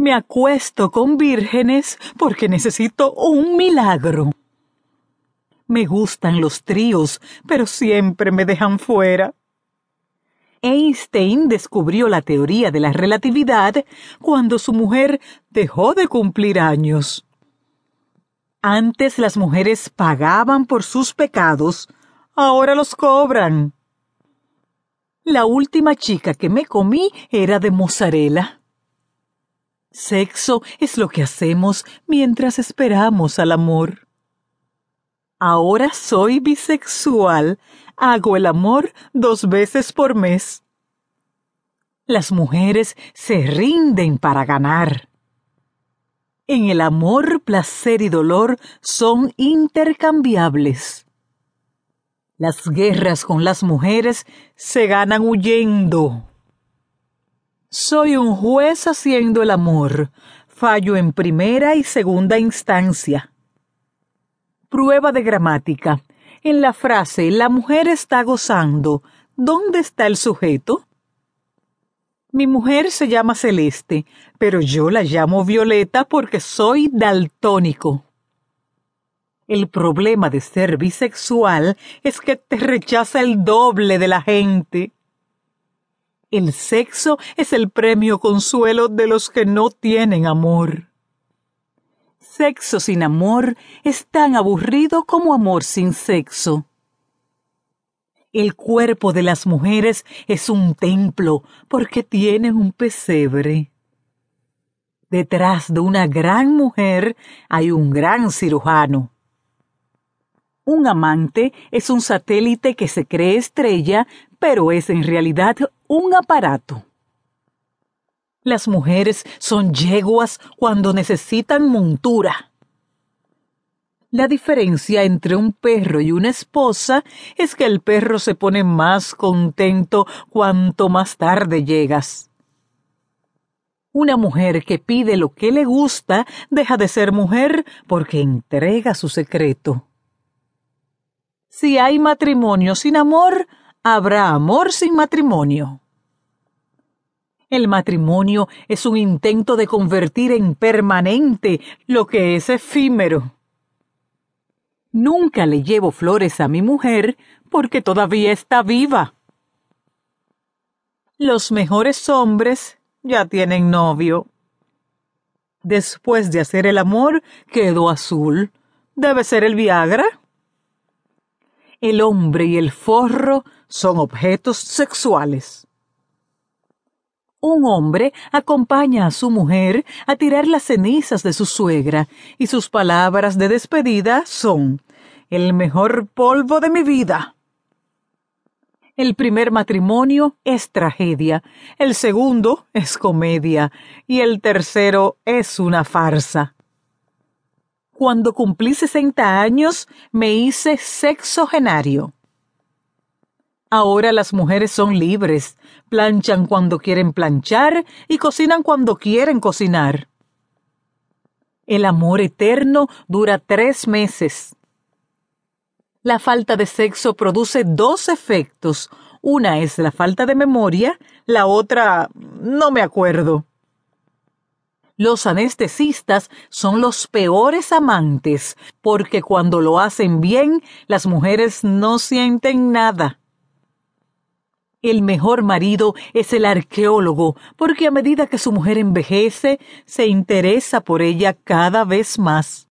Me acuesto con vírgenes porque necesito un milagro. Me gustan los tríos, pero siempre me dejan fuera. Einstein descubrió la teoría de la relatividad cuando su mujer dejó de cumplir años. Antes las mujeres pagaban por sus pecados, ahora los cobran. La última chica que me comí era de mozzarella. Sexo es lo que hacemos mientras esperamos al amor. Ahora soy bisexual. Hago el amor dos veces por mes. Las mujeres se rinden para ganar. En el amor, placer y dolor son intercambiables. Las guerras con las mujeres se ganan huyendo. Soy un juez haciendo el amor. Fallo en primera y segunda instancia. Prueba de gramática. En la frase la mujer está gozando, ¿dónde está el sujeto? Mi mujer se llama Celeste, pero yo la llamo Violeta porque soy daltónico. El problema de ser bisexual es que te rechaza el doble de la gente. El sexo es el premio consuelo de los que no tienen amor. Sexo sin amor es tan aburrido como amor sin sexo. El cuerpo de las mujeres es un templo porque tiene un pesebre. Detrás de una gran mujer hay un gran cirujano. Un amante es un satélite que se cree estrella, pero es en realidad un aparato. Las mujeres son yeguas cuando necesitan montura. La diferencia entre un perro y una esposa es que el perro se pone más contento cuanto más tarde llegas. Una mujer que pide lo que le gusta deja de ser mujer porque entrega su secreto. Si hay matrimonio sin amor, habrá amor sin matrimonio. El matrimonio es un intento de convertir en permanente lo que es efímero. Nunca le llevo flores a mi mujer porque todavía está viva. Los mejores hombres ya tienen novio. Después de hacer el amor, quedó azul. ¿Debe ser el Viagra? El hombre y el forro son objetos sexuales. Un hombre acompaña a su mujer a tirar las cenizas de su suegra y sus palabras de despedida son el mejor polvo de mi vida. El primer matrimonio es tragedia, el segundo es comedia y el tercero es una farsa. Cuando cumplí sesenta años me hice sexogenario. Ahora las mujeres son libres, planchan cuando quieren planchar y cocinan cuando quieren cocinar. El amor eterno dura tres meses. La falta de sexo produce dos efectos. Una es la falta de memoria, la otra no me acuerdo. Los anestesistas son los peores amantes, porque cuando lo hacen bien, las mujeres no sienten nada. El mejor marido es el arqueólogo, porque a medida que su mujer envejece, se interesa por ella cada vez más.